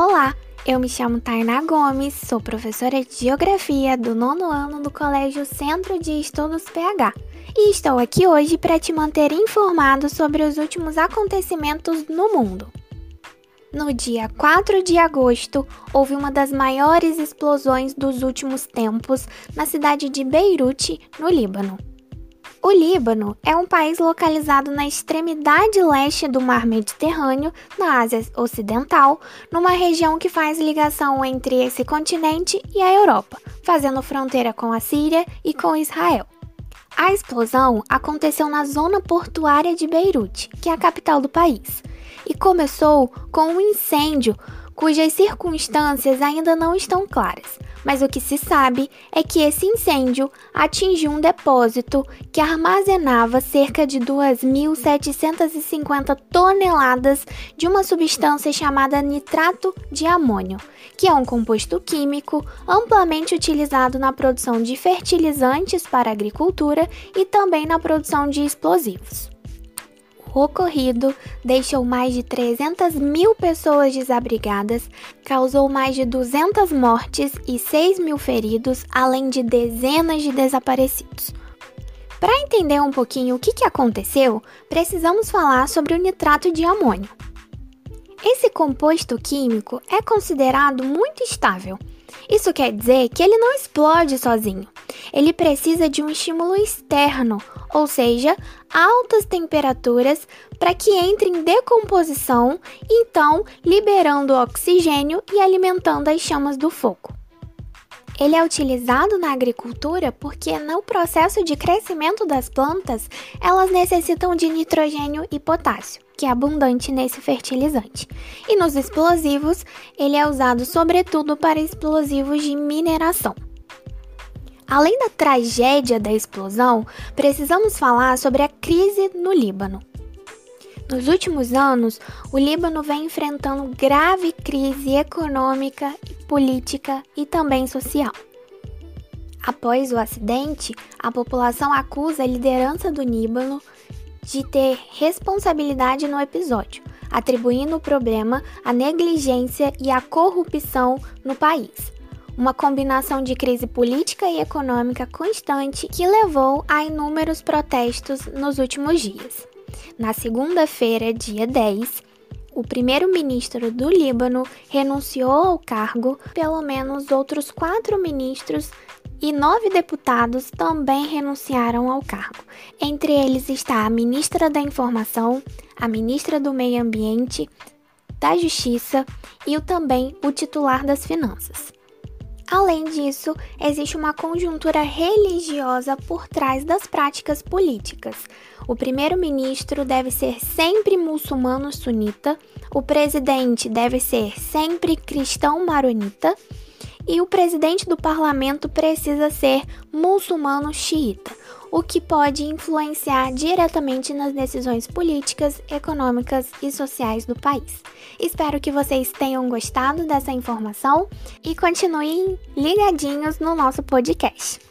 Olá, eu me chamo Tainá Gomes, sou professora de Geografia do nono ano do Colégio Centro de Estudos PH e estou aqui hoje para te manter informado sobre os últimos acontecimentos no mundo. No dia 4 de agosto, houve uma das maiores explosões dos últimos tempos na cidade de Beirute, no Líbano. O Líbano é um país localizado na extremidade leste do Mar Mediterrâneo, na Ásia Ocidental, numa região que faz ligação entre esse continente e a Europa, fazendo fronteira com a Síria e com Israel. A explosão aconteceu na zona portuária de Beirute, que é a capital do país, e começou com um incêndio cujas circunstâncias ainda não estão claras, mas o que se sabe é que esse incêndio atingiu um depósito que armazenava cerca de 2.750 toneladas de uma substância chamada nitrato de amônio, que é um composto químico amplamente utilizado na produção de fertilizantes para agricultura e também na produção de explosivos. Ocorrido deixou mais de 300 mil pessoas desabrigadas, causou mais de 200 mortes e 6 mil feridos, além de dezenas de desaparecidos. Para entender um pouquinho o que, que aconteceu, precisamos falar sobre o nitrato de amônio. Esse composto químico é considerado muito estável. Isso quer dizer que ele não explode sozinho. Ele precisa de um estímulo externo, ou seja, altas temperaturas para que entre em decomposição, então liberando oxigênio e alimentando as chamas do fogo. Ele é utilizado na agricultura porque no processo de crescimento das plantas, elas necessitam de nitrogênio e potássio, que é abundante nesse fertilizante. E nos explosivos, ele é usado sobretudo para explosivos de mineração. Além da tragédia da explosão, precisamos falar sobre a crise no Líbano. Nos últimos anos, o Líbano vem enfrentando grave crise econômica, política e também social. Após o acidente, a população acusa a liderança do Líbano de ter responsabilidade no episódio, atribuindo o problema à negligência e à corrupção no país uma combinação de crise política e econômica constante que levou a inúmeros protestos nos últimos dias. Na segunda-feira, dia 10, o primeiro-ministro do Líbano renunciou ao cargo, pelo menos outros quatro ministros e nove deputados também renunciaram ao cargo. Entre eles está a ministra da Informação, a ministra do Meio Ambiente, da Justiça e o, também o titular das Finanças. Além disso, existe uma conjuntura religiosa por trás das práticas políticas. O primeiro-ministro deve ser sempre muçulmano sunita, o presidente deve ser sempre cristão maronita e o presidente do parlamento precisa ser muçulmano xiita o que pode influenciar diretamente nas decisões políticas, econômicas e sociais do país. Espero que vocês tenham gostado dessa informação e continuem ligadinhos no nosso podcast.